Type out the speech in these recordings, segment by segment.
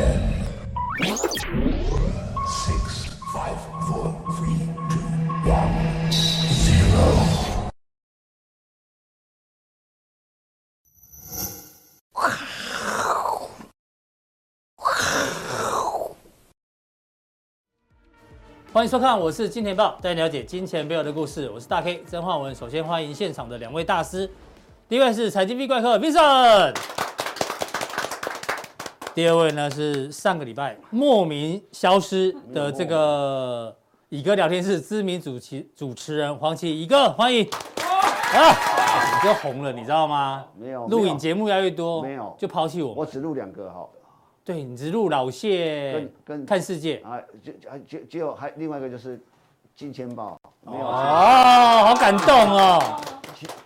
Ten, six, five, four, three, two, one, zero. 欢迎收看，我是金钱豹，带你了解金钱背后的故事。我是大 K 曾焕文。首先欢迎现场的两位大师，第一位是财经 V 怪客 Vincent，第二位呢是上个礼拜莫名消失的这个以哥聊天室知名主持主持人黄奇乙哥，欢迎。啊，你就红了，你知道吗？没有，录影节目越来越多，没有就抛弃我。我只录两个哈。对，你只录老谢跟跟看世界啊，就还就只有还另外一个就是金钱豹，没有哦，好感动哦。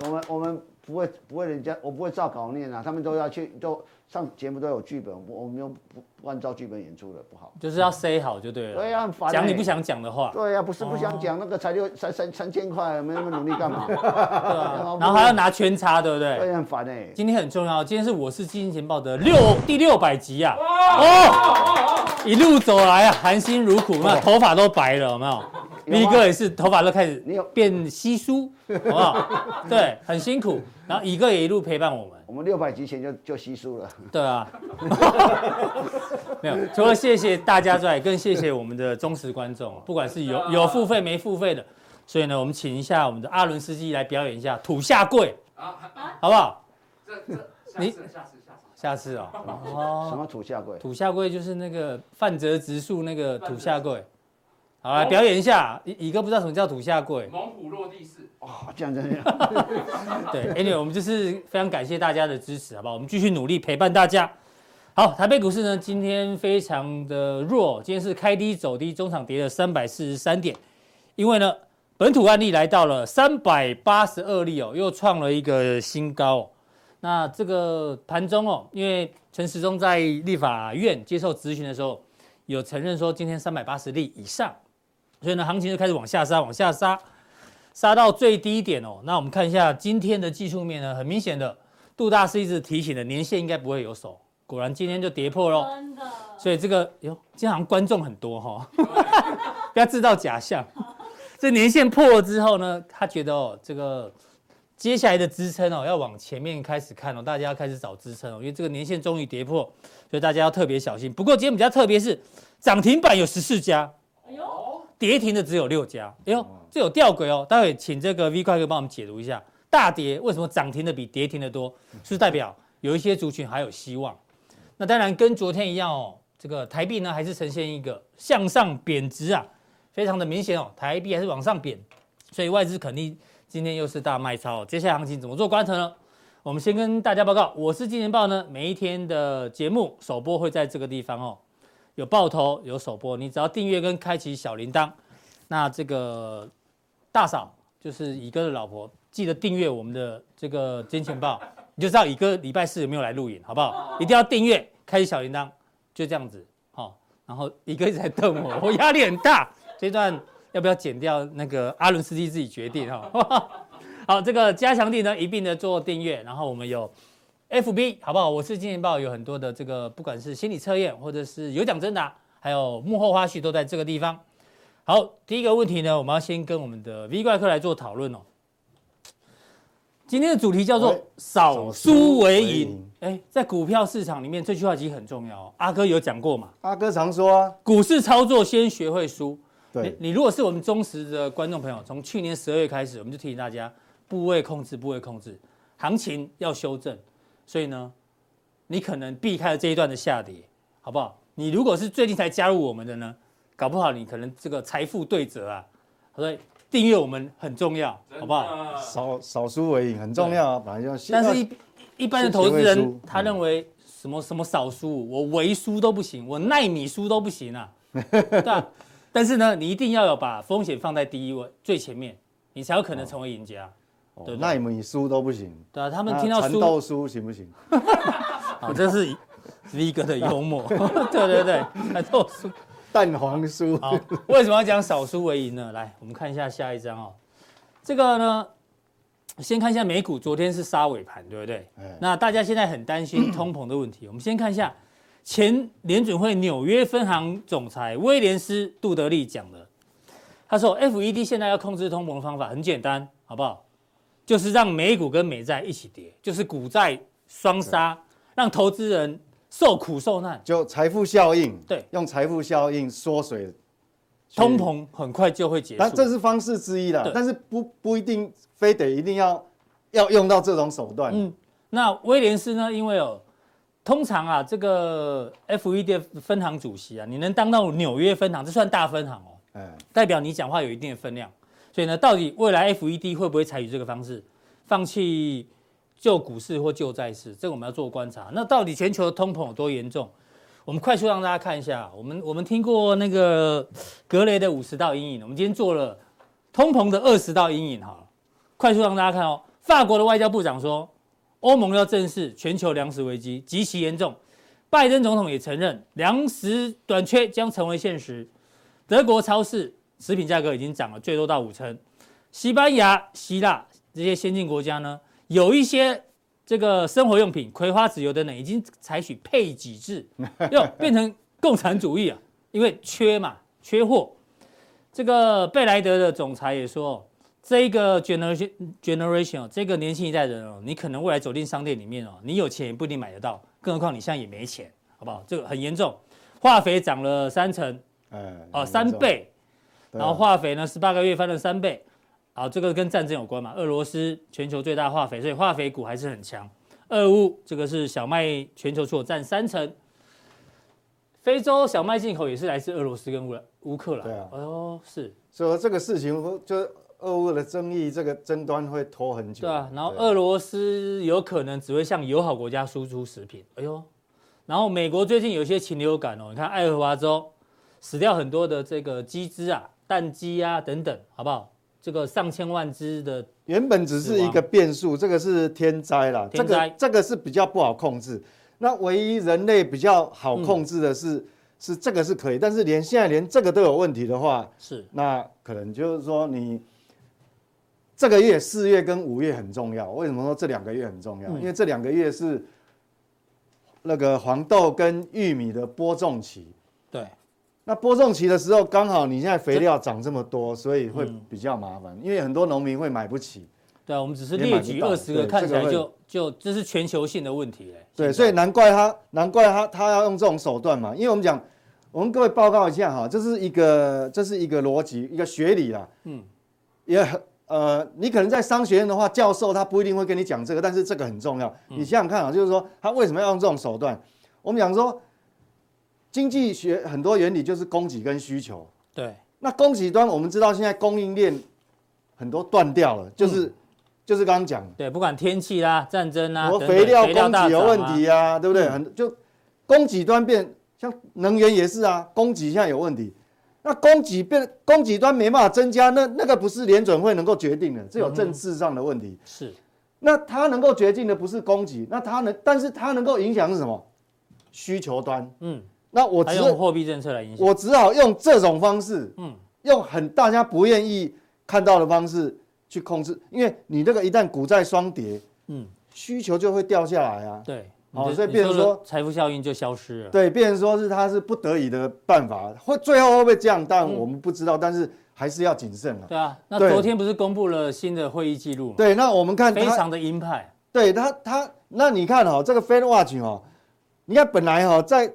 我们我们不会不会人家我不会照稿念啊，他们都要去都上节目都有剧本，我我们又不不按照剧本演出的不好，就是要 say 好就对了。对呀，很烦。讲你不想讲的话。对呀，不是不想讲，那个才六三三三千块，没那么努力干嘛？对啊。然后还要拿圈叉，对不对？对，很烦哎。今天很重要，今天是我是金钱报的六第六百集啊。哦。一路走来啊，含辛茹苦，那头发都白了，有没有力哥也是头发都开始变稀疏，好不好？对，很辛苦。然后乙哥也一路陪伴我们。我们六百集前就就稀疏了。对啊。没有，除了谢谢大家之外，更谢谢我们的忠实观众，不管是有有付费没付费的。所以呢，我们请一下我们的阿伦斯基来表演一下土下跪，好不好？这这你下次下次下次哦。哦。什么土下跪？土下跪就是那个范泽直树那个土下跪。好，来表演一下。乙乙哥不知道什么叫土下跪。猛虎落地式。哦，这样这样。对，Anyway，我们就是非常感谢大家的支持，好不好？我们继续努力陪伴大家。好，台北股市呢今天非常的弱，今天是开低走低，中场跌了三百四十三点，因为呢本土案例来到了三百八十二例哦，又创了一个新高哦。那这个盘中哦，因为陈时中在立法院接受质询的时候，有承认说今天三百八十例以上，所以呢行情就开始往下杀，往下杀，杀到最低点哦。那我们看一下今天的技术面呢，很明显的，杜大师一直提醒的年线应该不会有手。果然今天就跌破喽，真的。所以这个哟，今天好像观众很多哈，不要制造假象。这年线破了之后呢，他觉得哦，这个接下来的支撑哦，要往前面开始看哦，大家要开始找支撑哦，因为这个年线终于跌破，所以大家要特别小心。不过今天比较特别是涨停板有十四家，哎呦，跌停的只有六家，哎呦，这有吊诡哦。待会请这个 V 怪哥帮我们解读一下，大跌为什么涨停的比跌停的多？是代表有一些族群还有希望。那当然跟昨天一样哦，这个台币呢还是呈现一个向上贬值啊，非常的明显哦，台币还是往上贬，所以外资肯定今天又是大卖超哦。接下来行情怎么做观察呢？我们先跟大家报告，我是金钱豹呢，每一天的节目首播会在这个地方哦，有爆头有首播，你只要订阅跟开启小铃铛，那这个大嫂就是乙哥的老婆，记得订阅我们的这个金钱豹。你就知道乙哥礼拜四有没有来录影，好不好？一定要订阅，开启小铃铛，就这样子，好。然后乙哥一直在瞪我，我压力很大。这段要不要剪掉？那个阿伦斯基自己决定哈。好，这个加强地呢一并的做订阅，然后我们有 FB，好不好？我是金钱豹，有很多的这个，不管是心理测验或者是有奖征答，还有幕后花絮都在这个地方。好，第一个问题呢，我们要先跟我们的 V 怪客来做讨论哦。今天的主题叫做“少输为赢”。哎，在股票市场里面，这句话其实很重要。阿哥有讲过嘛？阿哥常说啊，股市操作先学会输。对，你如果是我们忠实的观众朋友，从去年十二月开始，我们就提醒大家，部位控制，部位控制，行情要修正。所以呢，你可能避开了这一段的下跌，好不好？你如果是最近才加入我们的呢，搞不好你可能这个财富对折啊，所以。订阅我们很重要，好不好？少少输为赢很重要啊，反正就。但是一一般的投资人，他认为什么什么少输，我微输都不行，我耐米输都不行啊，对吧？但是呢，你一定要有把风险放在第一位最前面，你才有可能成为赢家。对，奈米输都不行。对啊，他们听到输。蚕豆输行不行？好，这是 V 哥的幽默。对 对对，蚕豆书。蛋黄酥。好，为什么要讲少输为赢呢？来，我们看一下下一张哦。这个呢，先看一下美股，昨天是杀尾盘，对不对？那大家现在很担心 通膨的问题。我们先看一下前联准会纽约分行总裁威廉斯·杜德利讲的。他说：“FED 现在要控制通膨的方法很简单，好不好？就是让美股跟美债一起跌，就是股债双杀，让投资人受苦受难，就财富效应。对，用财富效应缩水，通膨很快就会结束。但这是方式之一啦，但是不不一定非得一定要要用到这种手段。嗯，那威廉斯呢？因为哦，通常啊，这个 FED 分行主席啊，你能当到纽约分行，这算大分行哦。”代表你讲话有一定的分量，所以呢，到底未来 FED 会不会采取这个方式，放弃救股市或救债市？这个我们要做观察。那到底全球的通膨有多严重？我们快速让大家看一下。我们我们听过那个格雷的五十道阴影，我们今天做了通膨的二十道阴影。哈，快速让大家看哦。法国的外交部长说，欧盟要正视全球粮食危机极其严重。拜登总统也承认，粮食短缺将成为现实。德国超市食品价格已经涨了，最多到五成。西班牙、希腊这些先进国家呢，有一些这个生活用品、葵花籽油等等，已经采取配给制，又变成共产主义啊！因为缺嘛，缺货。这个贝莱德的总裁也说，这一个 generation generation 这个年轻一代人哦，你可能未来走进商店里面哦，你有钱也不一定买得到，更何况你现在也没钱，好不好？这个很严重。化肥涨了三成。哎，哦，三倍，然后化肥呢，十八个月翻了三倍，好，这个跟战争有关嘛？俄罗斯全球最大化肥，所以化肥股还是很强。俄乌这个是小麦全球出口占三成，非洲小麦进口也是来自俄罗斯跟乌乌克兰。对啊，哦，是，所以这个事情就是俄乌的争议，这个争端会拖很久。对啊，然后俄罗斯有可能只会向友好国家输出食品。哎呦，然后美国最近有一些禽流感哦，你看爱荷华州。死掉很多的这个鸡只啊，蛋鸡啊等等，好不好？这个上千万只的，原本只是一个变数，这个是天灾啦，天灾，这个这个是比较不好控制。那唯一人类比较好控制的是，嗯、是这个是可以，但是连现在连这个都有问题的话，是那可能就是说你这个月四月跟五月很重要。为什么说这两个月很重要？嗯、因为这两个月是那个黄豆跟玉米的播种期。对。那播种期的时候，刚好你现在肥料涨这么多，所以会比较麻烦，因为很多农民会买不起。对啊，我们只是列举二十个，看起来就就这是全球性的问题嘞。对，所以难怪他，难怪他，他要用这种手段嘛。因为我们讲，我们各位报告一下哈，这是一个，这是一个逻辑，一个学理啦。嗯，也很呃，你可能在商学院的话，教授他不一定会跟你讲这个，但是这个很重要。你想想看啊，就是说他为什么要用这种手段？我们讲说。经济学很多原理就是供给跟需求。对，那供给端我们知道现在供应链很多断掉了，就是、嗯、就是刚刚讲，对，不管天气啦、战争啊，肥料供给有问题啊，对不对？很、嗯、就供给端变，像能源也是啊，供给现在有问题，那供给变供给端没办法增加，那那个不是联准会能够决定的，这有政治上的问题。嗯、是，那它能够决定的不是供给，那它能，但是它能够影响是什么？需求端，嗯。那我只用货币政策来影响，我只好用这种方式，嗯，用很大家不愿意看到的方式去控制，因为你这个一旦股债双跌，嗯，需求就会掉下来啊，对，好，所以变成说财富效应就消失了，对，变成说是它是不得已的办法，会最后会不会这样？但我们不知道，但是还是要谨慎了。对啊，那昨天不是公布了新的会议记录吗？对，那我们看非常的鹰派，对他他，那你看哈，这个 Fed Watch 哦，你看本来哈在。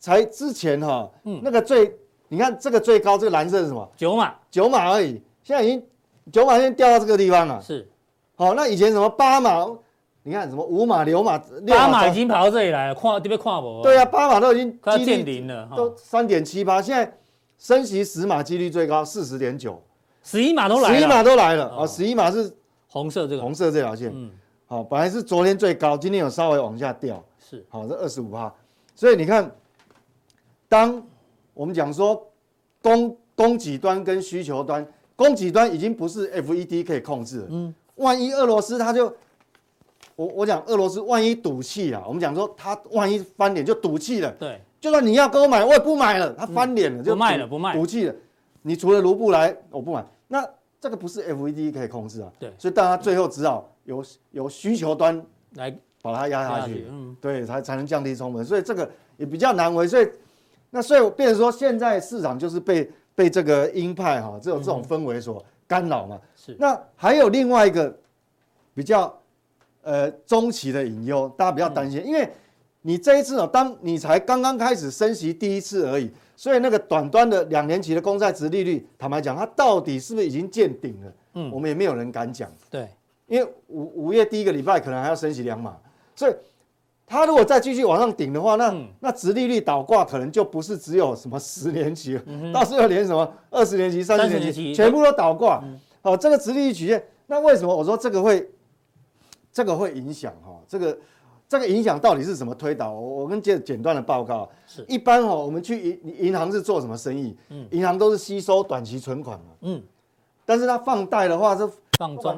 才之前哈，嗯，那个最，你看这个最高这个蓝色是什么？九码，九码而已。现在已经九码，现在掉到这个地方了。是，好，那以前什么八码？你看什么五码、六码、八码已经跑到这里来了，看这边跨不。对啊，八码都已经快见零了，都三点七八。现在升息十码几率最高，四十点九，十一码都来了，十一码都来了。啊，十一码是红色这个，红色这条线。嗯，好，本来是昨天最高，今天有稍微往下掉。是，好，这二十五趴。所以你看。当我们讲说供供给端跟需求端，供给端已经不是 FED 可以控制了。嗯，万一俄罗斯他就，我我讲俄罗斯万一赌气啊，我们讲说他万一翻脸就赌气了。对，就算你要跟我买，我也不买了。他翻脸了就不卖了，不卖，赌气了。你除了卢布来，我不买。那这个不是 FED 可以控制啊。对，所以大家最后只好由由需求端来把它压下去。嗯，对，才才能降低成本。所以这个。也比较难为，所以那所以我变成说，现在市场就是被被这个鹰派哈这种这种氛围所干扰嘛。是。那还有另外一个比较呃中期的隐忧，大家比较担心，因为你这一次哦，当你才刚刚开始升息第一次而已，所以那个短端的两年期的公债值利率，坦白讲，它到底是不是已经见顶了？嗯，我们也没有人敢讲。对，因为五五月第一个礼拜可能还要升息两码，所以。它如果再继续往上顶的话，那、嗯、那殖利率倒挂可能就不是只有什么十年期，嗯、到时候连什么二十年期、三十年期，年期全部都倒挂。嗯、哦，这个殖利率曲线，那为什么我说这个会这个会影响哈？这个这个影响到底是什么推导？我我跟简简单的报告，是一般哦，我们去银银行是做什么生意？嗯，银行都是吸收短期存款嘛。嗯，但是它放贷的话是。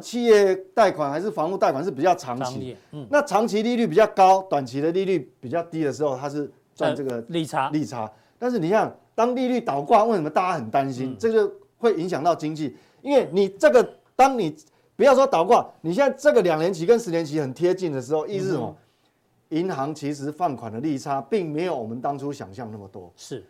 企业贷款还是房屋贷款是比较长期，嗯，那长期利率比较高，短期的利率比较低的时候，它是赚这个利差利差。但是你看，当利率倒挂，为什么大家很担心？这个会影响到经济，因为你这个，当你不要说倒挂，你现在这个两年期跟十年期很贴近的时候，意思什么？银行其实放款的利差并没有我们当初想象那么多，是。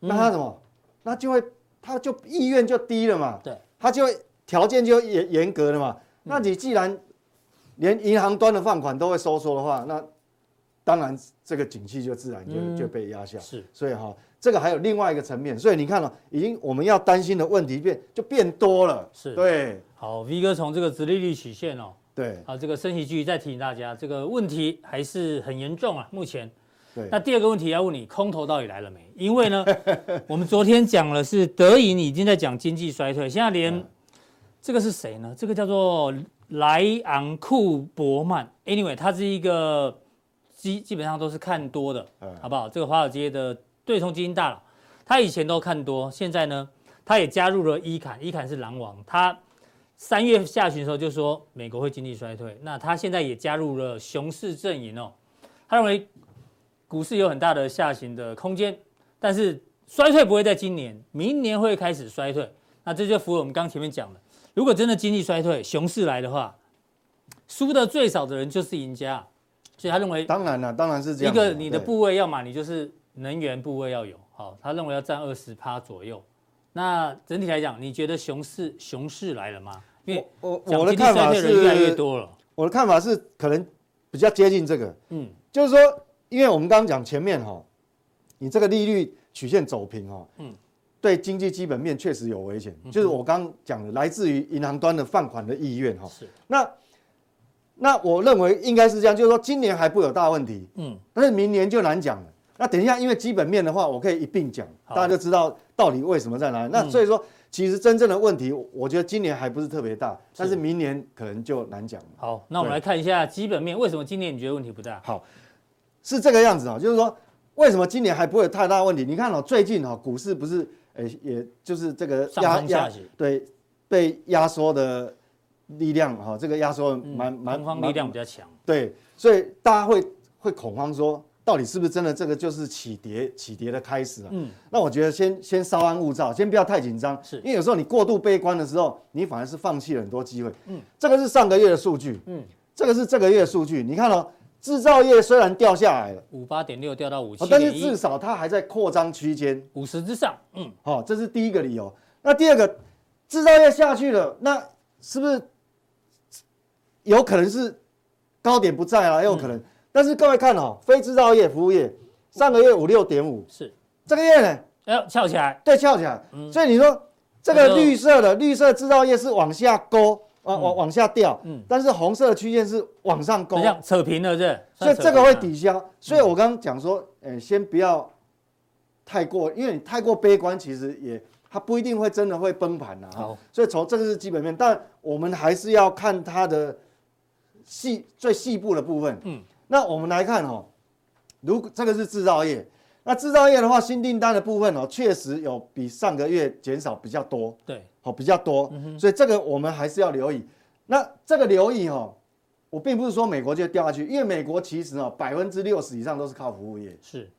那它什么？那就会，他就意愿就低了嘛，对，他就会。条件就严严格了嘛，那你既然连银行端的放款都会收缩的话，那当然这个景气就自然就就被压下。是，所以哈，这个还有另外一个层面，所以你看了，已经我们要担心的问题变就变多了。是，对。好，V 哥从这个直利率曲线哦，对，啊，这个升息继续再提醒大家，这个问题还是很严重啊，目前。对。那第二个问题要问你，空头到底来了没？因为呢，我们昨天讲了是德银已经在讲经济衰退，现在连。这个是谁呢？这个叫做莱昂库伯曼。Anyway，他是一个基基本上都是看多的，好不好？这个华尔街的对冲基金大佬，他以前都看多，现在呢，他也加入了伊坎，伊坎是狼王。他三月下旬的时候就说美国会经济衰退，那他现在也加入了熊市阵营哦。他认为股市有很大的下行的空间，但是衰退不会在今年，明年会开始衰退。那这就符合我们刚前面讲的。如果真的经济衰退、熊市来的话，输的最少的人就是赢家，所以他认为，当然了，当然是这样。一个你的部位要嘛，你就是能源部位要有，好，他认为要占二十趴左右。那整体来讲，你觉得熊市熊市来了吗？因为我我的看法是越来越多了。我的看法是可能比较接近这个，嗯，就是说，因为我们刚刚讲前面哈，你这个利率曲线走平哈，嗯。对经济基本面确实有危险，就是我刚刚讲的，来自于银行端的放款的意愿哈。是。那那我认为应该是这样，就是说今年还不有大问题，嗯，但是明年就难讲了。那等一下，因为基本面的话，我可以一并讲，大家就知道到底为什么在哪里。那所以说，其实真正的问题，我觉得今年还不是特别大，但是明年可能就难讲了。好，那我们来看一下基本面，为什么今年你觉得问题不大？好，是这个样子啊，就是说为什么今年还不会有太大问题？你看哦，最近哈股市不是。哎，也就是这个压压对被压缩的力量哈，这个压缩蛮蛮恐慌力量比较强。对，所以大家会会恐慌说，到底是不是真的这个就是起跌起跌的开始啊？嗯，那我觉得先先稍安勿躁，先不要太紧张，是因为有时候你过度悲观的时候，你反而是放弃了很多机会。嗯，这个是上个月的数据，嗯，这个是这个月的数据，你看哦。制造业虽然掉下来了，五八点六掉到五七，但是至少它还在扩张区间，五十之上。嗯，好，这是第一个理由。那第二个，制造业下去了，那是不是有可能是高点不在啊？也有可能。嗯、但是各位看哦，非制造业、服务业上个月五六点五，是这个月呢？哎呦，翘起来，对，翘起来。嗯、所以你说这个绿色的绿色制造业是往下勾。往往往下掉，嗯，但是红色的曲线是往上勾，这样扯平了，是所以这个会抵消。所以我刚刚讲说，呃，先不要太过，因为你太过悲观，其实也它不一定会真的会崩盘呐。好，所以从这个是基本面，但我们还是要看它的细最细部的部分。嗯，那我们来看哈，如果这个是制造业，那制造业的话，新订单的部分哦，确实有比上个月减少比较多。对。好，比较多，所以这个我们还是要留意。那这个留意哦，我并不是说美国就掉下去，因为美国其实哦百分之六十以上都是靠服务业，是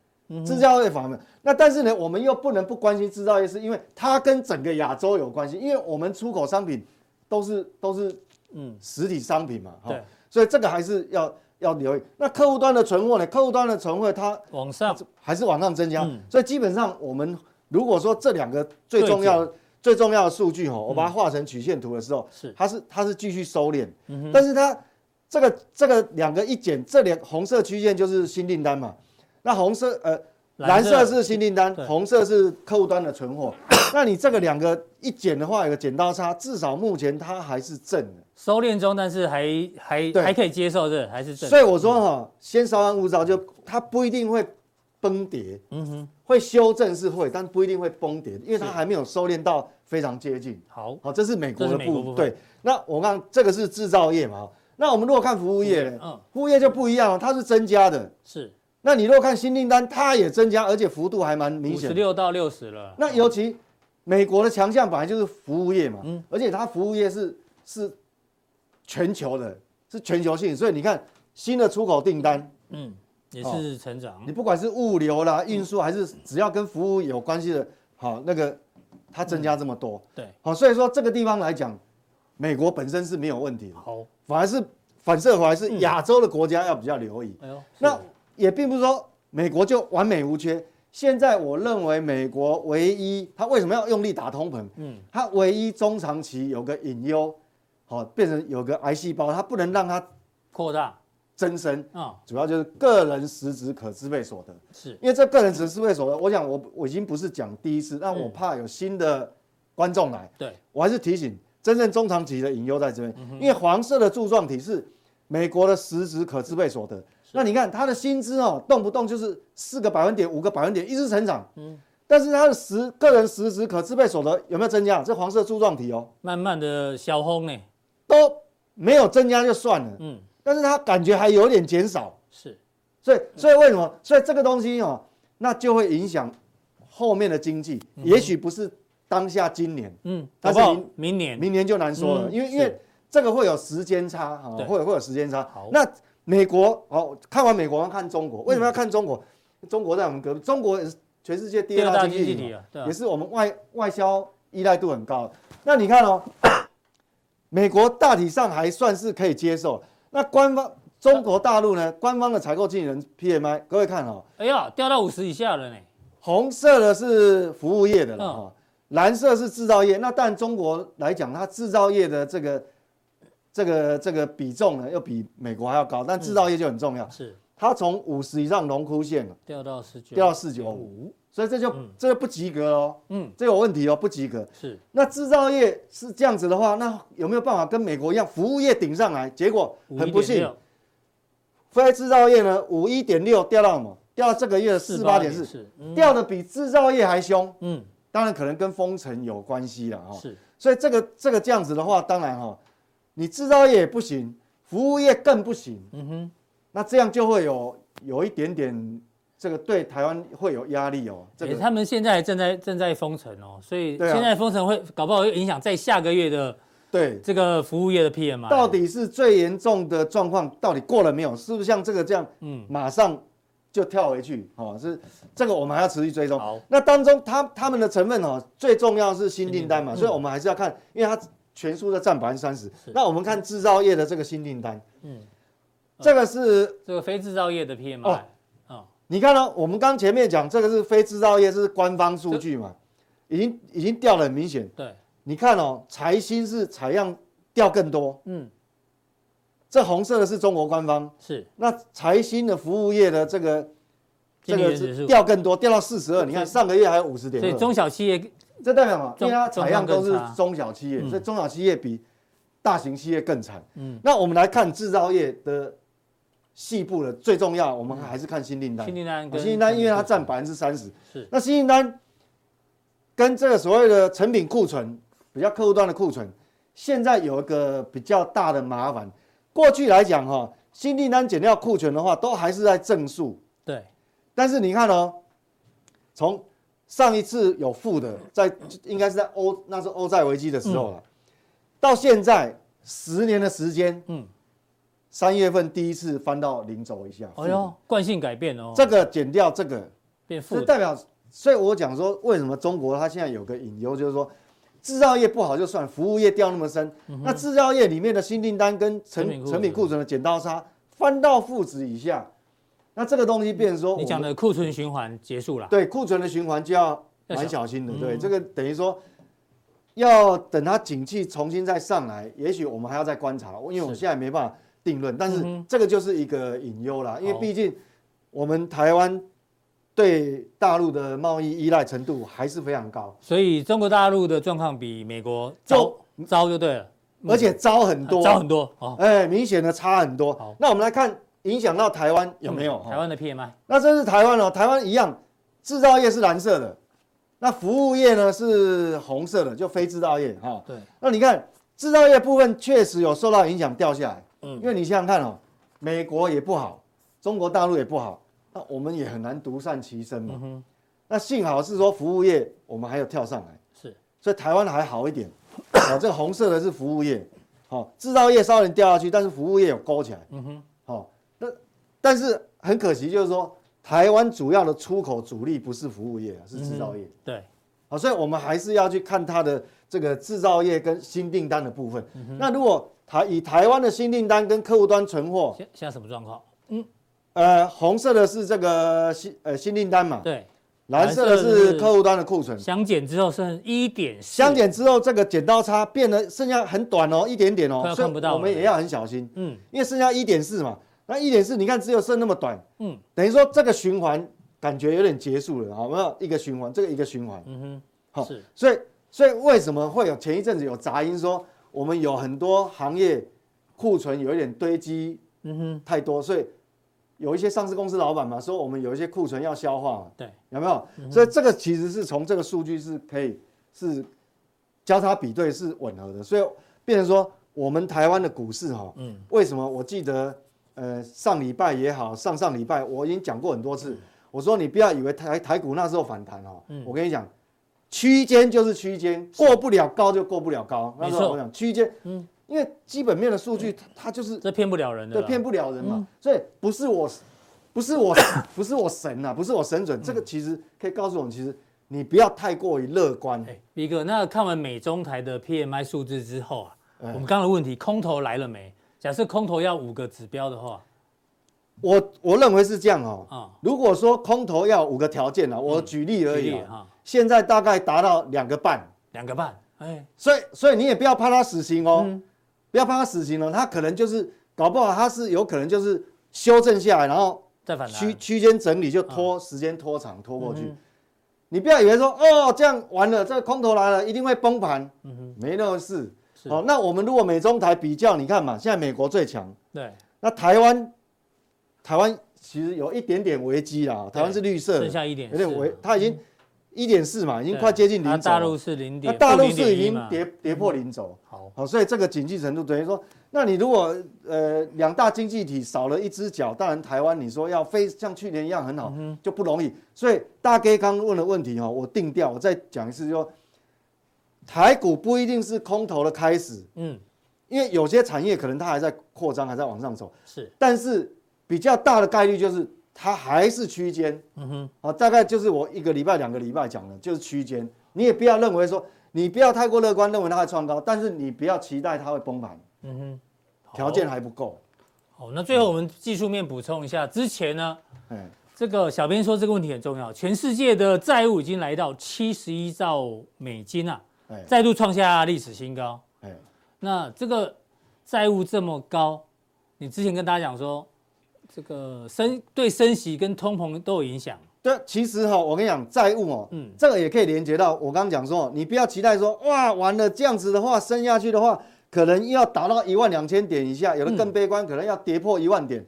制造业方面。那但是呢，我们又不能不关心制造业，是因为它跟整个亚洲有关系，因为我们出口商品都是都是嗯实体商品嘛，哈，所以这个还是要要留意。那客户端的存货呢？客户端的存货它往上。还是往上增加，嗯、所以基本上我们如果说这两个最重要的最重要的数据哈，我把它画成曲线图的时候，是、嗯、它是它是继续收敛，嗯、但是它这个这个两个一减，这两红色曲线就是新订单嘛，那红色呃。蓝色是新订单，红色是客户端的存货。那你这个两个一减的话，有个剪刀差，至少目前它还是正的，收敛中，但是还还还可以接受，这还是正。所以我说哈，先稍安勿躁，就它不一定会崩跌，嗯哼，会修正是会，但不一定会崩跌，因为它还没有收敛到非常接近。好，好，这是美国的部分。对，那我看这个是制造业嘛，那我们如果看服务业呢？嗯，服务业就不一样了，它是增加的，是。那你若看新订单，它也增加，而且幅度还蛮明显，五十六到六十了。那尤其美国的强项本来就是服务业嘛，嗯，而且它服务业是是全球的，是全球性，所以你看新的出口订单，嗯，也是成长。你不管是物流啦、运输，还是只要跟服务有关系的，好，那个它增加这么多，对，好，所以说这个地方来讲，美国本身是没有问题的，好，反而是反射回来是亚洲的国家要比较留意，哎呦，那。也并不是说美国就完美无缺。现在我认为美国唯一它为什么要用力打通膨？嗯，它唯一中长期有个隐忧，好变成有个癌细胞，它不能让它扩大增生啊。主要就是个人实质可支配所得，是因为这个人实质支配所得，我想我我已经不是讲第一次，但我怕有新的观众来，对我还是提醒，真正中长期的隐忧在这边，因为黄色的柱状体是美国的实质可支配所得。那你看他的薪资哦，动不动就是四个百分点、五个百分点一直成长，嗯，但是他的实个人实质可支配所得有没有增加？这黄色柱状体哦，慢慢的消风呢，都没有增加就算了，嗯，但是他感觉还有点减少，是，所以所以为什么？所以这个东西哦，那就会影响后面的经济，也许不是当下今年，嗯，但是明年。明年就难说了，因为因为这个会有时间差哈，会会有时间差，好，那。美国哦，看完美国要看中国，为什么要看中国？嗯、中国在我们隔壁，中国也是全世界第二大经济体，啊、也是我们外外销依赖度很高。那你看哦，美国大体上还算是可以接受。那官方中国大陆呢？官方的采购经理人 PMI，各位看哦，哎呀，掉到五十以下了呢。红色的是服务业的了哈，嗯、蓝色是制造业。那但中国来讲，它制造业的这个。这个这个比重呢，又比美国还要高，但制造业就很重要。是，它从五十以上荣枯线掉到十九，掉到四九五，所以这就这个不及格哦。嗯，这有问题哦，不及格。是，那制造业是这样子的话，那有没有办法跟美国一样，服务业顶上来？结果很不幸，非制造业呢，五一点六掉到什么？掉到这个月的四八点四，掉的比制造业还凶。嗯，当然可能跟封城有关系了哈。是，所以这个这个这样子的话，当然哈。你制造业也不行，服务业更不行。嗯哼，那这样就会有有一点点这个对台湾会有压力哦。这个他们现在正在正在封城哦，所以现在封城会搞不好会影响在下个月的对这个服务业的 PMI。到底是最严重的状况到底过了没有？是不是像这个这样？嗯，马上就跳回去哦。是这个我们还要持续追踪。好，那当中他他们的成分哦，最重要是新订单嘛，所以我们还是要看，因为它。全数的占百分之三十。那我们看制造业的这个新订单，嗯，这个是这个非制造业的 PMI 哦。你看哦我们刚前面讲这个是非制造业，是官方数据嘛，已经已经掉了很明显。对，你看哦，财新是采样掉更多，嗯，这红色的是中国官方，是。那财新的服务业的这个这个是掉更多，掉到四十二。你看上个月还有五十点，所以中小企业。这代表什么？因为它采样都是中小企业，所以中小企业比大型企业更惨。嗯，那我们来看制造业的细部的最重要，我们还是看新订单。新订单，新订单，因为它占百分之三十。是。那新订单跟这个所谓的成品库存，比较客户端的库存，现在有一个比较大的麻烦。过去来讲，哈，新订单减掉库存的话，都还是在正数。对。但是你看哦，从上一次有负的，在应该是在欧那是欧债危机的时候了，嗯、到现在十年的时间，嗯，三月份第一次翻到零轴以下。哎呦，惯性改变哦。这个减掉这个变负，代表，所以我讲说，为什么中国它现在有个隐忧，就是说制造业不好就算，服务业掉那么深，嗯、那制造业里面的新订单跟成成品库存。的剪刀差，翻到负值以下，那这个东西变成说，你讲的库存循环结束了，对，库存的循环就要蛮小心的，对，嗯、这个等于说要等它景气重新再上来，也许我们还要再观察，因为我现在没办法定论，但是这个就是一个隐忧啦，因为毕竟我们台湾对大陆的贸易依赖程度还是非常高，所以中国大陆的状况比美国糟糟就对了。而且糟很多，糟很多哦，哎，明显的差很多。好，那我们来看影响到台湾有没有？台湾的 PMI，那这是台湾哦，台湾一样，制造业是蓝色的，那服务业呢是红色的，就非制造业哈。对，那你看制造业部分确实有受到影响掉下来，嗯，因为你想想看哦，美国也不好，中国大陆也不好，那我们也很难独善其身嘛。嗯那幸好是说服务业我们还有跳上来，是，所以台湾还好一点。哦，这个红色的是服务业，好，制造业稍微掉下去，但是服务业有勾起来。嗯哼，但是很可惜，就是说台湾主要的出口主力不是服务业，是制造业。嗯、对，好，所以我们还是要去看它的这个制造业跟新订单的部分。嗯、那如果台以台湾的新订单跟客户端存货，现现在什么状况？嗯，呃，红色的是这个新呃新订单嘛？对。蓝色的是客户端的库存，相减之后剩一点，相减之后这个剪刀差变得剩下很短哦，一点点哦，看不到，我们也要很小心，嗯，因为剩下一点四嘛，那一点四你看只有剩那么短，嗯，等于说这个循环感觉有点结束了，好没有一个循环，这个一个循环，嗯哼，好，是，所以所以为什么会有前一阵子有杂音说我们有很多行业库存有一点堆积，嗯哼，太多，所以。有一些上市公司老板嘛，说我们有一些库存要消化嘛，对，有没有？所以这个其实是从这个数据是可以是交叉比对是吻合的，所以变成说我们台湾的股市哈，嗯，为什么？我记得呃上礼拜也好，上上礼拜我已经讲过很多次，我说你不要以为台台股那时候反弹哦，我跟你讲，区间就是区间，过不了高就过不了高，那时候我讲区间，嗯。因为基本面的数据，它它就是这骗不了人的，对，骗不了人嘛。所以不是我，不是我，不是我神呐，不是我神准。这个其实可以告诉我们，其实你不要太过于乐观。哎，一个，那看完美中台的 PMI 数字之后啊，我们刚刚的问题，空头来了没？假设空头要五个指标的话，我我认为是这样哦。啊，如果说空头要五个条件呢，我举例而已啊。现在大概达到两个半，两个半。哎，所以所以你也不要怕他死刑哦。不要怕他死刑了，它可能就是搞不好，他是有可能就是修正下来，然后再反区区间整理就拖时间拖长拖过去。你不要以为说哦这样完了，这个空头来了一定会崩盘，没那么事。好，那我们如果美中台比较，你看嘛，现在美国最强，对，那台湾台湾其实有一点点危机啦，台湾是绿色，剩下一点有点危，它已经。一点四嘛，已经快接近零轴。大陆是零点，那大陆是已经跌跌破零轴。好，好，所以这个景气程度等于说，那你如果呃两大经济体少了一只脚，当然台湾你说要非像去年一样很好就不容易。所以大家刚问的问题哈，我定调，我再讲一次，就说台股不一定是空头的开始，嗯，因为有些产业可能它还在扩张，还在往上走，是，但是比较大的概率就是。它还是区间，嗯哼，啊，大概就是我一个礼拜、两个礼拜讲的，就是区间。你也不要认为说，你不要太过乐观，认为它会创高，但是你不要期待它会崩盘，嗯哼，条件还不够。好，那最后我们技术面补充一下，之前呢，哎，这个小编说这个问题很重要，全世界的债务已经来到七十一兆美金啊，哎，再度创下历史新高，哎，那这个债务这么高，你之前跟大家讲说。这个升对升息跟通膨都有影响。对，其实哈，我跟你讲，债务哦，嗯，这个也可以连接到我刚刚讲说，你不要期待说，哇，完了这样子的话，升下去的话，可能要达到一万两千点以下，有的更悲观，可能要跌破一万点。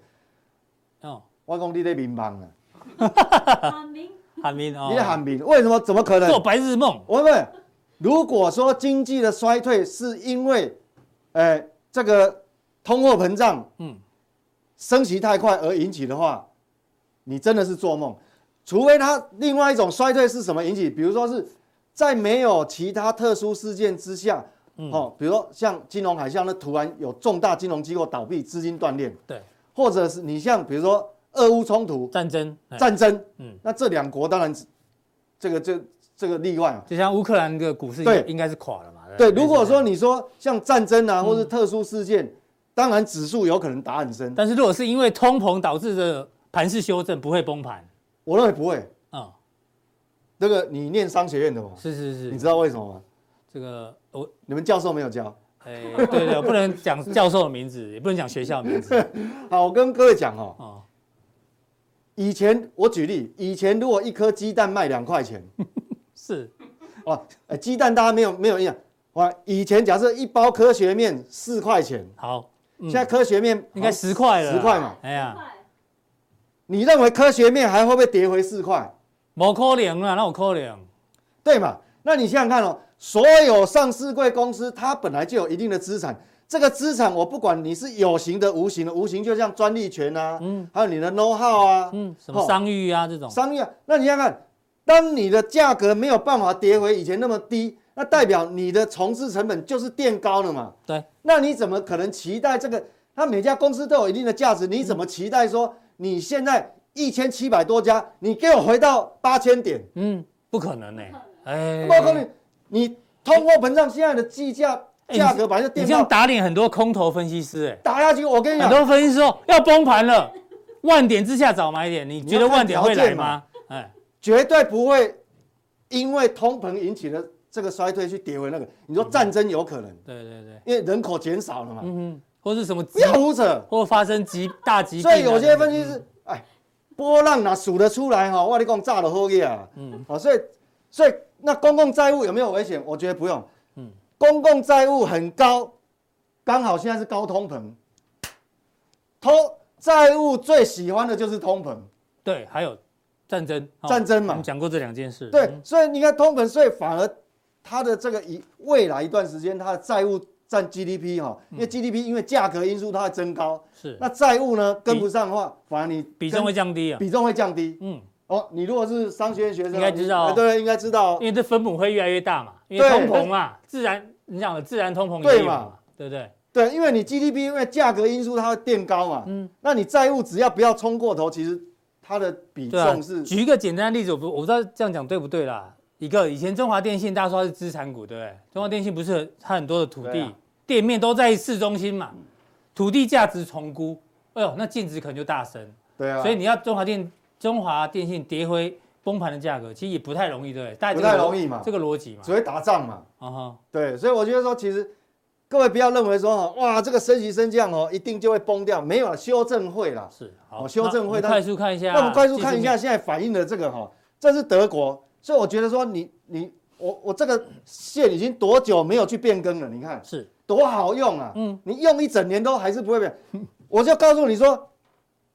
哦，我讲你在迷茫了。喊民，喊民哦，你在喊民，为什么？怎么可能？做白日梦。我问问，如果说经济的衰退是因为，哎，这个通货膨胀，嗯。升息太快而引起的话，你真的是做梦。除非它另外一种衰退是什么引起？比如说是在没有其他特殊事件之下，嗯，哦，比如说像金融海啸，那突然有重大金融机构倒闭，资金断裂，对，或者是你像比如说俄乌冲突、战争、战争，嗯，那这两国当然这个这这个例外啊，就像乌克兰的股市，对，应该是垮了嘛。对，如果说你说像战争啊，或是特殊事件。当然指数有可能打很深，但是如果是因为通膨导致的盘势修正，不会崩盘。我认为不会。啊，这个你念商学院的吗？是是是。你知道为什么吗？这个我你们教授没有教。哎，对对，不能讲教授的名字，也不能讲学校的名字。好，我跟各位讲哦。哦。以前我举例，以前如果一颗鸡蛋卖两块钱，是。哇，呃，鸡蛋大家没有没有印象。哇，以前假设一包科学面四块钱，好，现在科学面应该十块了，十块嘛。哎呀，你认为科学面还会不会跌回四块？冇可能啊，那有可能。对嘛？那你想想看哦，所有上市柜公司，它本来就有一定的资产，这个资产我不管你是有形的、无形的，无形就像专利权啊，嗯，还有你的 know how 啊，嗯，什么商誉啊这种。商誉啊，那你想想看，当你的价格没有办法跌回以前那么低。那代表你的重置成本就是垫高了嘛？对。那你怎么可能期待这个？它每家公司都有一定的价值，你怎么期待说你现在一千七百多家，你给我回到八千点？嗯，不可能呢、欸。哎，包括你。你通货膨胀现在的计价价格本来就垫高。你这样打脸很多空头分析师哎、欸。打下去，我跟你讲，很多分析师说要崩盘了，万点之下早买点。你觉得万点会来吗？哎，绝对不会，因为通膨引起的。这个衰退去跌回那个，你说战争有可能？对对对，因为人口减少了嘛。嗯哼，或是什么？不要胡扯，或发生疾大疾病。所以有些分析是，哎，波浪哪数得出来哈？我跟你讲炸了好嘢啊。嗯，好，所以所以那公共债务有没有危险？我觉得不用。嗯，公共债务很高，刚好现在是高通膨。通债务最喜欢的就是通膨。对，还有战争。战争嘛，我们讲过这两件事。对，所以你看通膨，所以反而。它的这个一未来一段时间，它的债务占 GDP 哈，因为 GDP 因为价格因素它会增高，是。那债务呢跟不上的话，反而你比重会降低啊，比重会降低。嗯，哦，你如果是商学院学生，应该知道，对，应该知道，因为这分母会越来越大嘛，因为通膨嘛，自然你讲的自然通膨对嘛，对不对？对，因为你 GDP 因为价格因素它会垫高嘛，嗯，那你债务只要不要冲过头，其实它的比重是。举一个简单的例子，我不我不知道这样讲对不对啦。一个以前中华电信，大家说它是资产股，对不对？中华电信不是它很多的土地、啊、店面都在市中心嘛，土地价值重估，哎呦，那净值可能就大升。对啊。所以你要中华电中华电信跌回崩盘的价格，其实也不太容易，对不对？不太容易嘛，这个逻辑嘛，只会打仗嘛。啊哈。对，所以我觉得说，其实各位不要认为说哈，哇，这个升息升降哦，一定就会崩掉，没有了修正会啦。是。好，修正会。快速看一下。那我们快速看一下现在反映的这个哈，这是德国。所以我觉得说你你我我这个线已经多久没有去变更了？你看是多好用啊！嗯，你用一整年都还是不会变。我就告诉你说，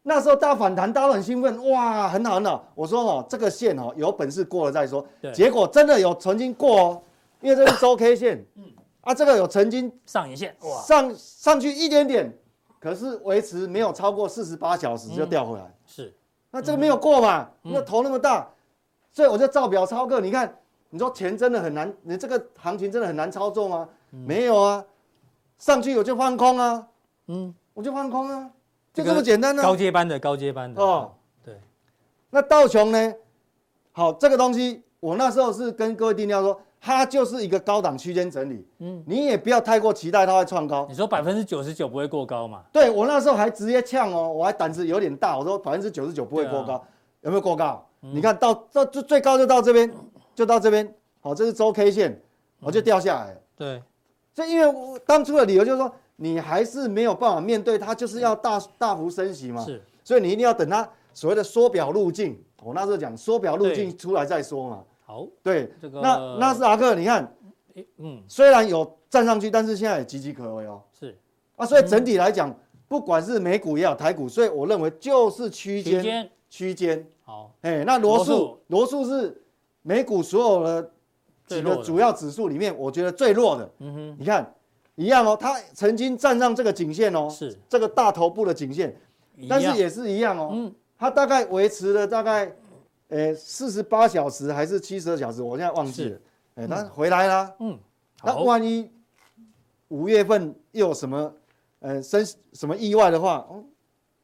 那时候大反弹，大家都很兴奋，哇，很好很好。我说哦，这个线哦，有本事过了再说。结果真的有曾经过哦，因为这是周 K 线。嗯。啊，这个有曾经上影线，哇，上上去一点点，可是维持没有超过四十八小时就掉回来。是。那这个没有过嘛？那头那么大。所以我就照表操课，你看，你说钱真的很难，你这个行情真的很难操作吗？嗯、没有啊，上去我就放空啊，嗯，我就放空啊，就这么简单呢、啊。高阶班的，高阶班的哦，对。那道琼呢？好，这个东西我那时候是跟各位定调说，它就是一个高档区间整理，嗯，你也不要太过期待它会创高。你说百分之九十九不会过高嘛？对，我那时候还直接呛哦，我还胆子有点大，我说百分之九十九不会过高，啊、有没有过高？你看到到最最高就到这边，就到这边，好，这是周 K 线，我就掉下来。对，所以因为我当初的理由就是说，你还是没有办法面对它，就是要大大幅升息嘛。是，所以你一定要等它所谓的缩表路径。我那时候讲缩表路径出来再说嘛。好，对，这个那纳斯达克，你看，嗯，虽然有站上去，但是现在也岌岌可危哦。是，啊，所以整体来讲，不管是美股也好，台股，所以我认为就是区间。区间。好，哎，那罗素罗素。是美股所有的几个主要指数里面，我觉得最弱的。嗯哼，你看一样哦，它曾经站上这个颈线哦，是。这个大头部的颈线，但是也是一样哦，嗯，它大概维持了大概，呃，四十八小时还是七十二小时，我现在忘记了，哎，那回来啦，嗯，那万一五月份又有什么呃生什么意外的话，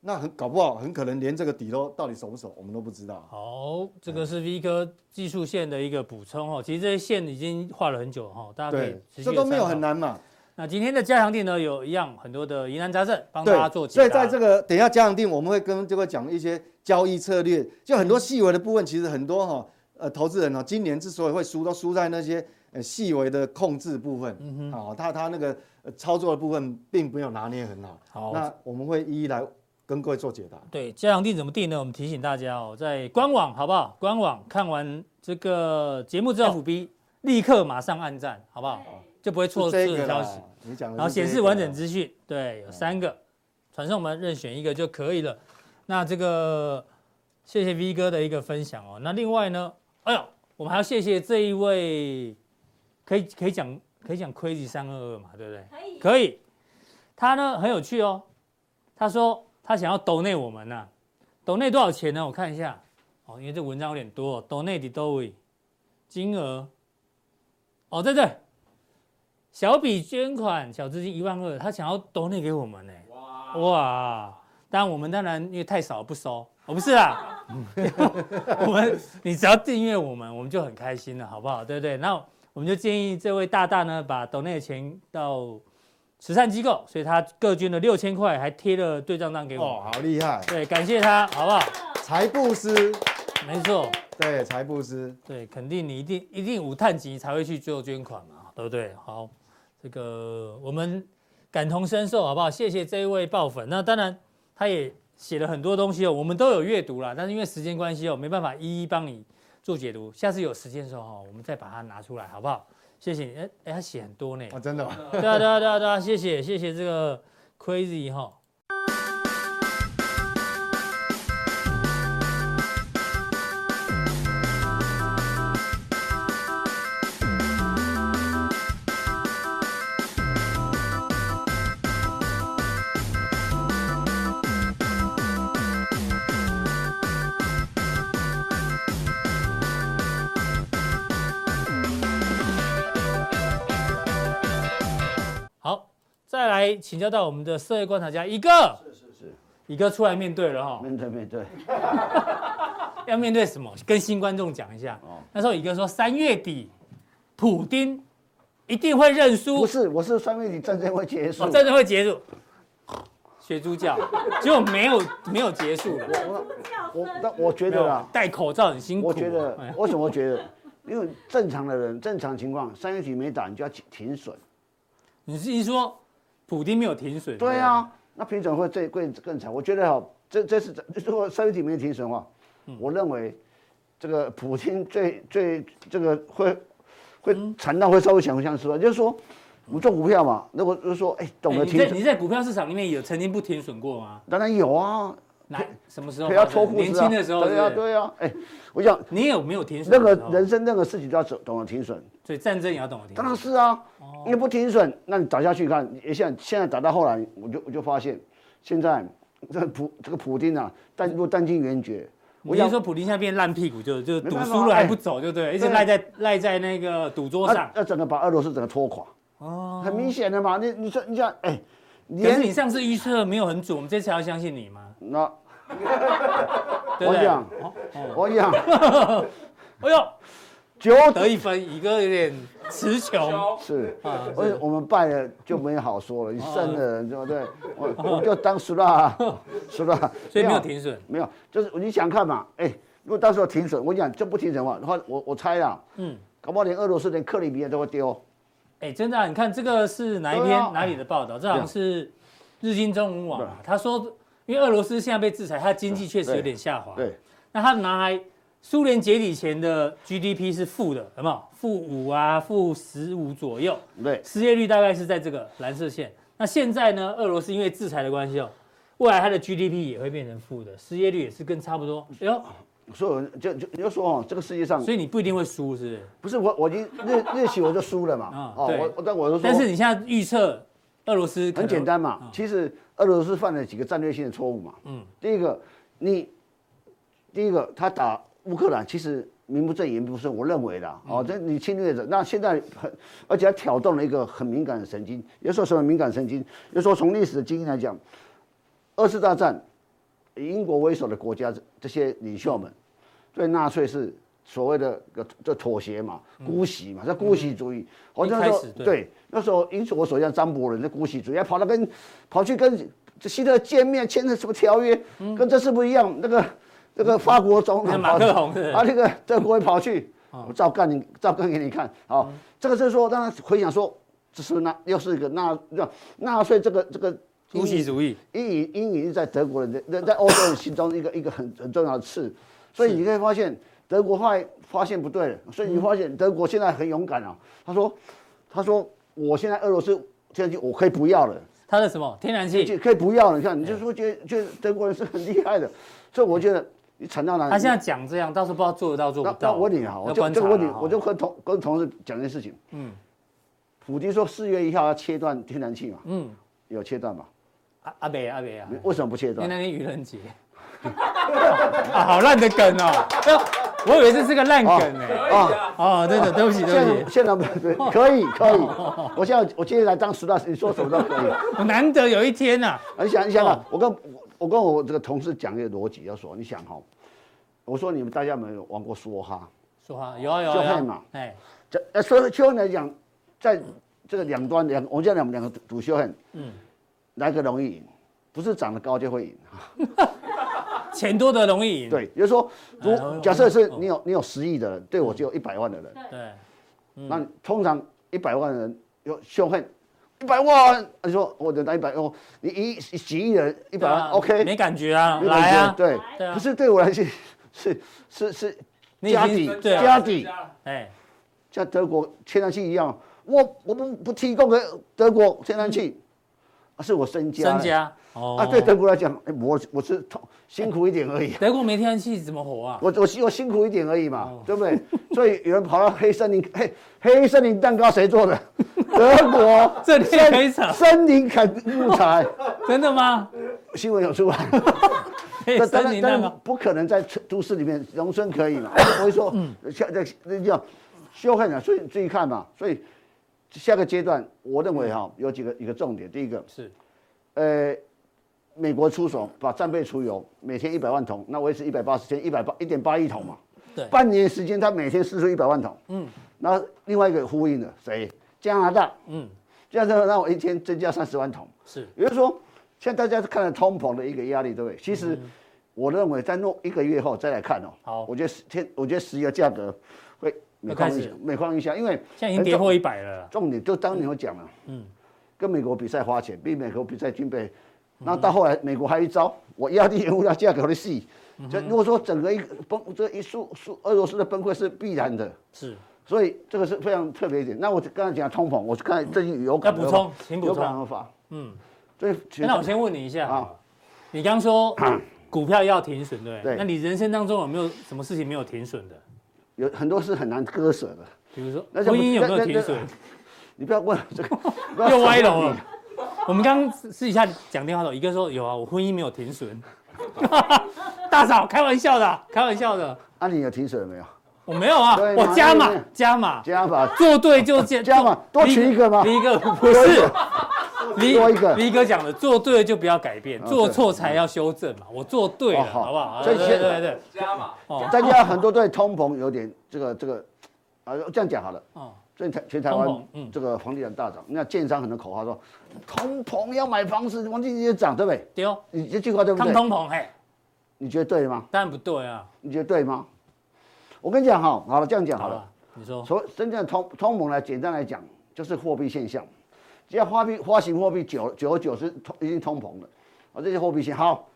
那很搞不好，很可能连这个底都到底守不守，我们都不知道。好，这个是 V 哥技术线的一个补充哦。其实这些线已经画了很久哈，大家可以。这都没有很难嘛。那今天的加强定呢，有一样很多的疑难杂症，帮大家做解答。所以在这个等一下加强定，我们会跟这个讲一些交易策略，就很多细微的部分，其实很多哈呃投资人哦，今年之所以会输，都输在那些呃细微的控制部分。嗯哼，好，他他那个操作的部分并没有拿捏很好。好，那我们会一一来跟各位做解答。对，加强定怎么定呢？我们提醒大家哦，在官网好不好？官网看完这个节目之后，FB 立刻马上按赞，好不好？就不会错失的消息。你讲，然后显示完整资讯，对，有三个，传送门任选一个就可以了。那这个谢谢 V 哥的一个分享哦。那另外呢，哎呦，我们还要谢谢这一位，可以可以讲可以讲 Crazy 三二二嘛，对不对？可以。可以。他呢很有趣哦，他说他想要抖内我们呐、啊，抖内多少钱呢？我看一下哦，因为这文章有点多，抖内的多位金额，哦对对。小笔捐款，小资金一万二，他想要抖内给我们呢。哇哇！当然我们当然因为太少不收，我不是啦，我们你只要订阅我们，我们就很开心了，好不好？对不对？那我们就建议这位大大呢，把抖内的钱到慈善机构，所以他各捐了六千块，还贴了对账单给我。哦，好厉害！对，感谢他，好不好？财布施，没错，对，财布施，对，肯定你一定一定五碳级才会去做捐款嘛，对不对？好。这个我们感同身受，好不好？谢谢这一位爆粉。那当然，他也写了很多东西哦，我们都有阅读啦，但是因为时间关系哦，没办法一一帮你做解读。下次有时间的时候哈，我们再把它拿出来，好不好？谢谢你。哎哎，他写很多呢。哦，真的吗？对啊对啊对啊对啊，谢谢谢谢这个 Crazy 哈。再来请教到我们的社会观察家一个，是是是，一个出来面对了哈，面对面对，要面对什么？跟新观众讲一下。哦，那时候一个说三月底，普丁一定会认输。不是，我是三月底战争会结束，战争会结束。学猪叫，结果没有没有结束了。我我那我觉得啊，戴口罩很辛苦。我觉得，为什么觉得？因为正常的人，正常情况，三月底没打，你就要停损。你是说？普丁没有停损，对啊，那凭什么会最贵更惨？我觉得哈，这这是如果三月底没有停损的话，嗯、我认为这个普丁最最这个会会惨到会稍微想象出来，就是说我们做股票嘛，如果就是说哎懂得停损，你在你在股票市场里面有曾经不停损过吗？当然有啊。来，什么时候？要脱裤子。年轻的时候。对啊，对啊。哎，我想，你有没有停损？任何人生任何事情都要懂懂得停损。所以战争也要懂得停损。当然是啊，因为不停损，那你打下去看，也像现在打到后来，我就我就发现，现在这个普这个普丁啊，但如果弹尽援绝，我就说普丁现在变烂屁股，就就赌输了还不走，就对，一直赖在赖在那个赌桌上，要整个把俄罗斯整个拖垮。哦。很明显的嘛，你你说你想，哎，可是你上次预测没有很准，我们这次还要相信你吗？那。我讲，我讲，哎呦，九得一分，一个有点词穷。是，我我们败了就没好说了，你胜的人对不对？我我就当输了，输了。所以没有停损，没有，就是你想看嘛？哎，如果到时候停损，我讲就不停损的话，话我我猜啊，嗯，搞不好连俄罗斯连克里米亚都会丢。哎，真的啊，你看这个是哪一篇哪里的报道？这好像是日经中文网，他说。因为俄罗斯现在被制裁，它的经济确实有点下滑。对，对那它拿来苏联解体前的 GDP 是负的，有没有？负五啊，负十五左右。对，失业率大概是在这个蓝色线。那现在呢？俄罗斯因为制裁的关系哦，未来它的 GDP 也会变成负的，失业率也是跟差不多。哎呦，所以就就你就说哦，这个世界上，所以你不一定会输，是不是？不是我，我已经日日期我就输了嘛。啊、哦，对。我但我就说，但是你现在预测俄罗斯很简单嘛，其实。俄罗斯犯了几个战略性的错误嘛？嗯，第一个，你第一个他打乌克兰，其实名不正言不顺，我认为的哦，这你侵略者，那现在很，而且还挑动了一个很敏感的神经。要说什么敏感神经？要说从历史的经验来讲，二次大战以英国为首的国家这些领袖们对纳粹是所谓的个这妥协嘛，姑息嘛，叫姑息主义。好像说对，那时候因此我手下张伯伦的姑息主义，还跑到跟跑去跟希特见面签的什么条约，跟这次不一样。那个那个法国总统马克龙啊，那个德国人跑去，我照干你照干给你看。好，这个就是说，让他回想说，这是纳又是一个纳纳纳粹这个这个姑息主义，阴影阴影在德国人的在欧洲人心中一个一个很很重要的刺，所以你可以发现。德国后来发现不对了，所以你发现德国现在很勇敢啊。他说：“他说我现在俄罗斯天然气我可以不要了。他的什么天然气可以不要了？你看，你就说觉得觉得德国人是很厉害的。所以我觉得你惨到哪里？他现在讲这样，到时候不知道做得到做不到。那我问你啊，我就这个问题，我就跟同跟同事讲一件事情。嗯，普京说四月一号要切断天然气嘛。嗯，有切断吗？阿阿北阿北啊，为什么不切断？那天愚人节。啊，好烂的梗哦。我以为这是个烂梗呢！啊啊，对的，对不起，对不起。现场不对，可以可以。我现在我今天来当十大，你说什么都可以。我 难得有一天呐！你想，你想啊，我跟我跟我这个同事讲一个逻辑，要说，你想哈，我说你们大家有没有玩过梭哈？梭哈有啊有啊。就嘛，哎，这呃，所以秋来讲，在这个两端两，我们讲两两个赌修恨，嗯，哪个容易赢？不是长得高就会赢。钱多的容易。赢，对，就是说，如假设是你有你有十亿的人，对我只有一百万的人，对，那通常一百万人有凶恨，一百万，你说我得拿一百万，你一几亿人一百万，OK，没感觉啊，来啊，对，可是对我来说 是是是家底家底，哎，像德国天然气一样，我我不不提供给德国天然气，而是我身家，身家。哦、啊，对德国来讲，哎，我我是辛苦一点而已。德国没天然气怎么活啊？我我我辛苦一点而已嘛，哦、对不对？所以有人跑到黑森林，黑黑森林蛋糕谁做的？德国。这里可以扯。森林砍木材。真的吗？新闻有出来。那当然当然不可能在都市里面，农村可以嘛？所以说，下在那叫凶悍啊，所以注意看嘛。所以下个阶段，我认为哈有几个一个重点，第一个是，呃。美国出手把战备储油每天一百万桶，那维持一百八十天，一百八一点八亿桶嘛。对，半年时间他每天输出一百万桶。嗯，那另外一个呼应的谁？加拿大。嗯，加拿大让我一天增加三十万桶。是，也就是说，现在大家是看了通膨的一个压力，对不对？其实我认为在弄一个月后再来看哦。好，我觉得天，我觉得石油价格会每况愈下每况愈下，因为现在已经跌破一百了。重点就当年我讲了，嗯，跟美国比赛花钱，比美国比赛军备。那到后来，美国还有一招，我压低原物料价格的戏。就如果说整个一崩，这一数数俄罗斯的崩溃是必然的，是，所以这个是非常特别一点。那我刚才讲通膨，我刚才最近有感要补充，请补充。有感而发。嗯，所以那我先问你一下啊，你刚说 股票要停损，对？对。那你人生当中有没有什么事情没有停损的？有很多是很难割舍的，比如说婚姻有没有停损？你不要问这个，又歪楼了。我们刚刚私底下讲电话的时候，一个说有啊，我婚姻没有停损。大嫂，开玩笑的，开玩笑的。那你有停损了没有？我没有啊，我加码，加码，加码，做对就加 加码，多取一个吗？一个不是，多一个。离哥讲的，做对就不要改变，做错才要修正嘛。我做对了，好不好？对对对，加码。大家很多对通膨有点这个这个，啊，这样讲好了。所以台全台湾这个房地产大涨，那建商很多口号说，通膨要买房子，房地产也涨，对不对？对哦，你这句话对不对？通膨嘿，你觉得对吗？当然不对啊，你觉得对吗？我跟你讲哈，好了，这样讲好了，你说，所真正的通通膨来简单来讲，就是货币现象，只要花币发行货币久久而久之通已经通膨了，啊，这些货币现好，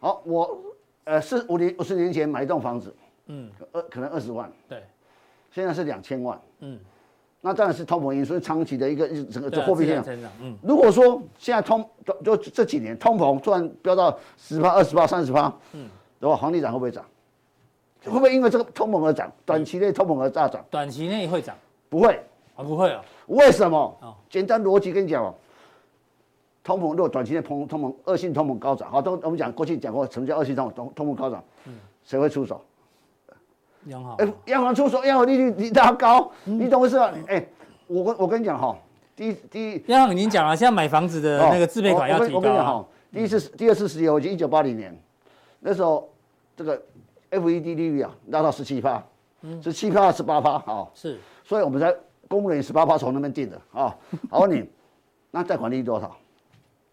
好，我呃四五年五十年前买一栋房子，嗯，二可能二十万，对，现在是两千万，嗯。那当然是通膨因素，长期的一个整个这货币现象。嗯，如果说现在通就这几年通膨突然飙到十趴、二十趴、三十趴，嗯，的话，房地产会不会涨？会不会因为这个通膨而涨？短期内通膨而大涨？短期内会涨？不会啊，不会啊。为什么？哦，简单逻辑跟你讲哦，通膨如果短期内通通膨恶性通膨高涨，好，都我们讲过去讲过什么叫恶性通通通膨高涨？嗯，谁会出手？央行，哎，央行出手，央行利率比它高，你懂我意思吗？哎，我跟我跟你讲哈，第一第一，央行已经讲了，现在买房子的那个自备款要提高。我跟你讲哈，第一次第二次石油，就一九八零年，那时候这个 FED 利率啊拉到十七趴，十七趴十八趴啊，是，所以我们在公务人员十八趴从那边定的啊。好，问你，那贷款利率多少？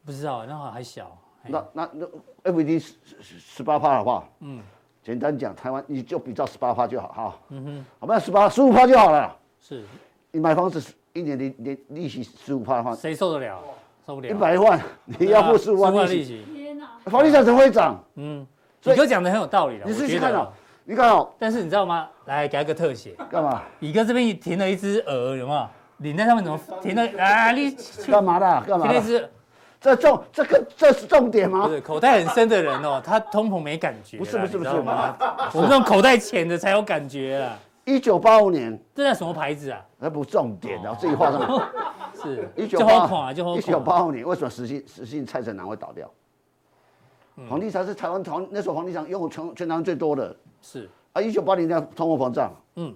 不知道，那会还小。那那那 FED 十十八趴的话，嗯，简单讲，台湾你就比照十八趴就好哈。嗯哼，好不，十八十五趴就好了。是，你买房子一年的利利息十五趴的话，谁受得了？受不了。一百万 你要付十五万利息，天哪！房地产怎么会涨？嗯，以乙哥讲的很有道理的。你自己看哦？你看哦。但是你知道吗？来给他个特写。干嘛？乙哥这边停了一只鹅，有没有？领在上面怎么停了？啊，你干嘛的？干嘛？停了一只。这重这个这是重点吗？不是口袋很深的人哦，他通膨没感觉。不是不是不是，我们这种口袋浅的才有感觉啊。一九八五年，这叫什么牌子啊？那不重点，然后自己画上。是。一九八一九八五年，为什么实信实信蔡成南会倒掉？房地产是台湾房那时候房地产用全全台湾最多的。是。啊，一九八零年通货膨胀。嗯。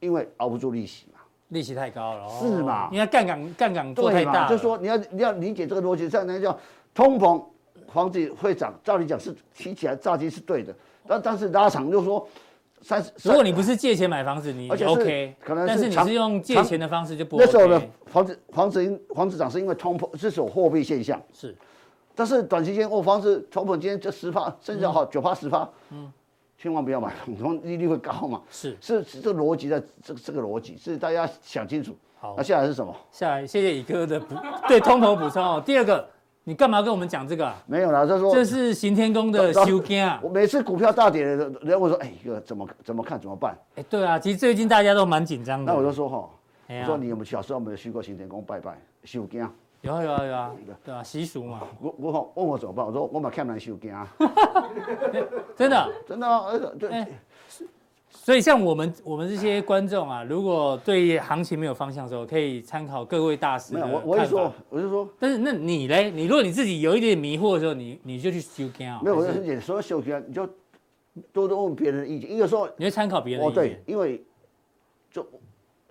因为熬不住利息。利息太高了，是嘛？因为杠杆杠杆做太大，就是说你要你要理解这个逻辑，这样那叫通膨，房子会涨，照理讲是提起来炸鸡是对的，但但是拉长就是说三十，如果你不是借钱买房子，你 OK，可能但是你是用借钱的方式就不 OK。那时候的房子房子因房子涨是因为通膨，这是有货币现象，是，但是短期间哦房子通膨今天就十趴，甚至好九趴十趴，嗯。千万不要买，通利率会高嘛？是是是，这个逻辑的这这个逻辑是大家想清楚。好，那下来是什么？下来，谢谢乙哥的补对通膨补充哦。第二个，你干嘛跟我们讲这个啊？没有啦，他说这是行天宫的 修经啊。我每次股票大跌的人家我说：“哎，哥怎么怎么看怎么办？”哎，对啊，其实最近大家都蛮紧张的。那我就说哈，我说你有没有小时候有没有去过行天宫拜拜修经？有啊有啊有啊，对啊，习俗嘛。我我问我怎么办？我说我嘛看难修经。真的真的啊，对。所以像我们我们这些观众啊，如果对行情没有方向的时候，可以参考各位大师的看法。我我就说，我就说，但是那你嘞？你如果你自己有一点迷惑的时候，你你就去修经啊。没有，我很简单，所以修经你就多多问别人的意见。因为说你会参考别人的意见。哦，对，因为就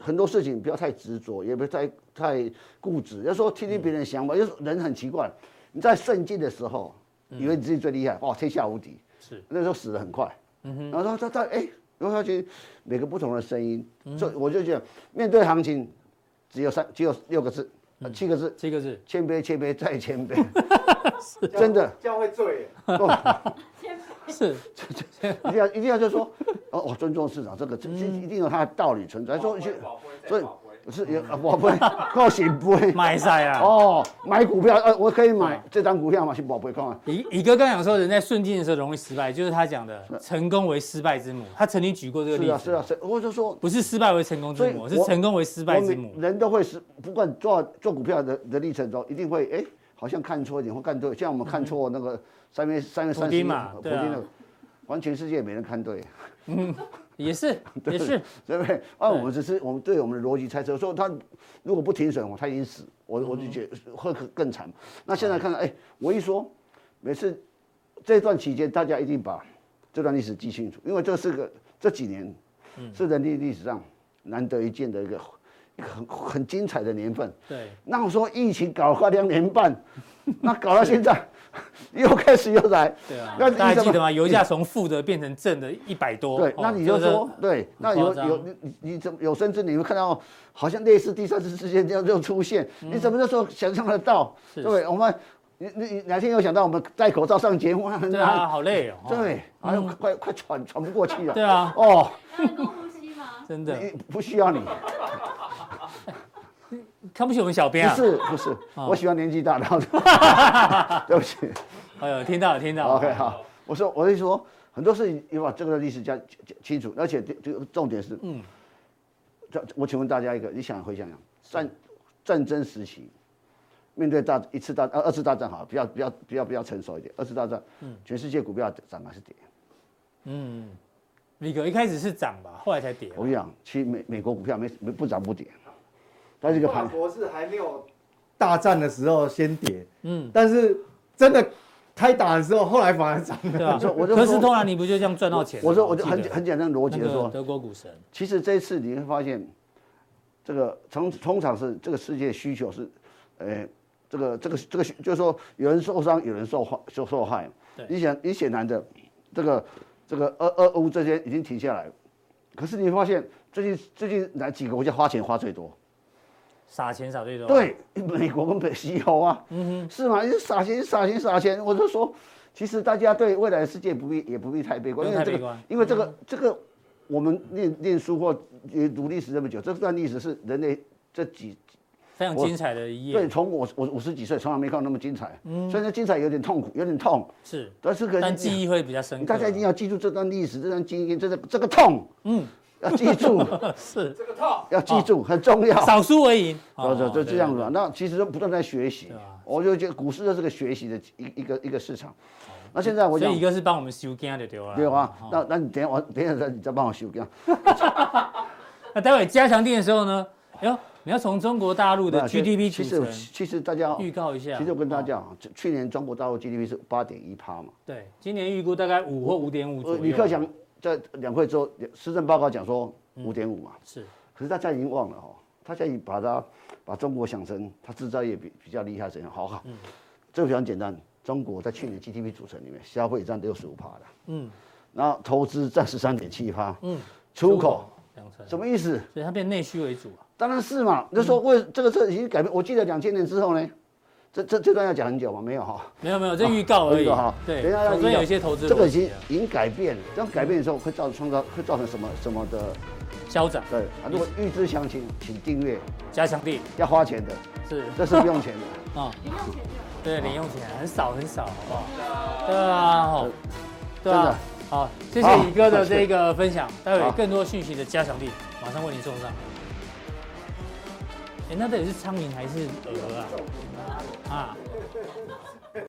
很多事情不要太执着，也不要太太固执。要说听听别人的想法，就是人很奇怪，你在顺境的时候，以为你自己最厉害，哇，天下无敌。是，那时候死得很快。嗯哼，然后他他他哎。然后他觉得每个不同的声音，所以我就觉得面对行情，只有三，只有六个字，七个字，七个字，谦卑，谦卑，再谦卑，是真的，这样会醉，是，一定要一定要就说，哦，我尊重市场，这个这一定有它的道理存在，说所以。是也我 不会，高兴不会买晒啊！哦，买股票呃，我可以买这张股票吗？是宝贝，看看。乙乙哥刚讲说，人在顺境的时候容易失败，就是他讲的成功为失败之母。他曾经举过这个例子。是啊，是啊，是。我就说，不是失败为成功之母，是成功为失败之母。人都会失，不管做做股票的的历程中，一定会哎，好像看错一点或看对，像我们看错那个三月三月三十一嘛，普丁的，完全世界没人看对。嗯。也是，也是，对不对？啊，我们只是我们对我们的逻辑猜测，说他如果不停损，我他已经死，我我就觉得会更惨。那现在看到，哎，我一说，每次这段期间，大家一定把这段历史记清楚，因为这是个这几年是人类历史上难得一见的一个很很精彩的年份。对。那我说疫情搞了快两年半，那搞到现在。又开始又来，对啊，那大家记得吗？油价从负的变成正的一百多，对，那你就说，对，那有有你你你怎么有甚至你会看到好像类似第三次事件这样就出现，你怎么那时候想象得到？对，我们你你哪天有想到我们戴口罩上节目？对啊，好累哦，对，哎呦，快快喘喘不过气了。对啊，哦，多呼吸吗？真的不需要你。看不起我们小编啊？不是不是，我喜欢年纪大的。对不起。哎呦，听到了听到了。OK 好，我说我是说很多事情要把这个历史讲清楚，而且这个重点是，嗯，这我请问大家一个，你想回想想，战战争时期，面对大一次大呃二次大战好，比较比较比较比较成熟一点，二次大战，嗯，全世界股票涨还是跌？嗯，李哥一开始是涨吧，后来才跌。我跟你讲，其实美美国股票没没不涨不跌。但是个盘，国是还没有大战的时候先跌，嗯，但是真的开打的时候，后来反而涨了。对啊，我就可是突然你不就这样赚到钱？我说我就很很简单的逻辑说，德国股神。其实这一次你会发现，这个从通常是这个世界需求是，呃，这个这个这个就是说有人受伤，有人受害受受害。对，你显你显然的，这个这个俄俄乌这些已经停下来，可是你会发现最近最近哪几个国家花钱花最多？撒钱撒最多。对，美国跟北西欧啊，嗯哼，是吗？一直撒钱撒钱撒钱，我就说，其实大家对未来的世界不必也不必太悲观，因为这个因为这个这个我们念念书或也读历史这么久，这段历史是人类这几。非常精彩的一页。对，从我我五十几岁，从来没看到那么精彩。嗯，虽然精彩有点痛苦，有点痛。是，但是可但记忆会比较深刻。大家一定要记住这段历史，这段经验，这个这个痛。嗯，要记住。是这个套，要记住，很重要。少输为赢。对对，就这样子。那其实都不断在学习。我就觉得股市就是个学习的一一个一个市场。那现在我讲，一个是帮我们修根就对了。对啊，那那你等下我等下再你再帮我修根。那待会加强錠的时候呢？哎呦。你要从中国大陆的 GDP 其实其实大家预告一下，其实我跟大家讲，去年中国大陆 GDP 是八点一趴嘛。对，今年预估大概五或五点五左右。李克强在两会之后施政报告讲说五点五嘛。是。可是大家已经忘了哈，大家已经把它把中国想成它制造业比比较厉害怎样？好好，这个非常简单，中国在去年 GDP 组成里面，消费占六十五趴的。嗯。然后投资占十三点七趴。嗯。出口两成。什么意思？所以它变内需为主啊。当然是嘛。就说为这个这已经改变。我记得两千年之后呢，这这这段要讲很久吗？没有哈。没有没有，这预告而已哈。对。等一下要有一些投资。这个已经已经改变了。这样改变的时候会造成创造会造成什么什么的消长？对。如果预知详情，请订阅加强錠。要花钱的。是。这是不用钱的。啊。零用钱。对，零用钱很少很少，好不好？对啊。好对啊。好，谢谢宇哥的这个分享。待会更多讯息的加强錠，马上为您送上。哎，那到底是苍蝇还是蛾啊？啊。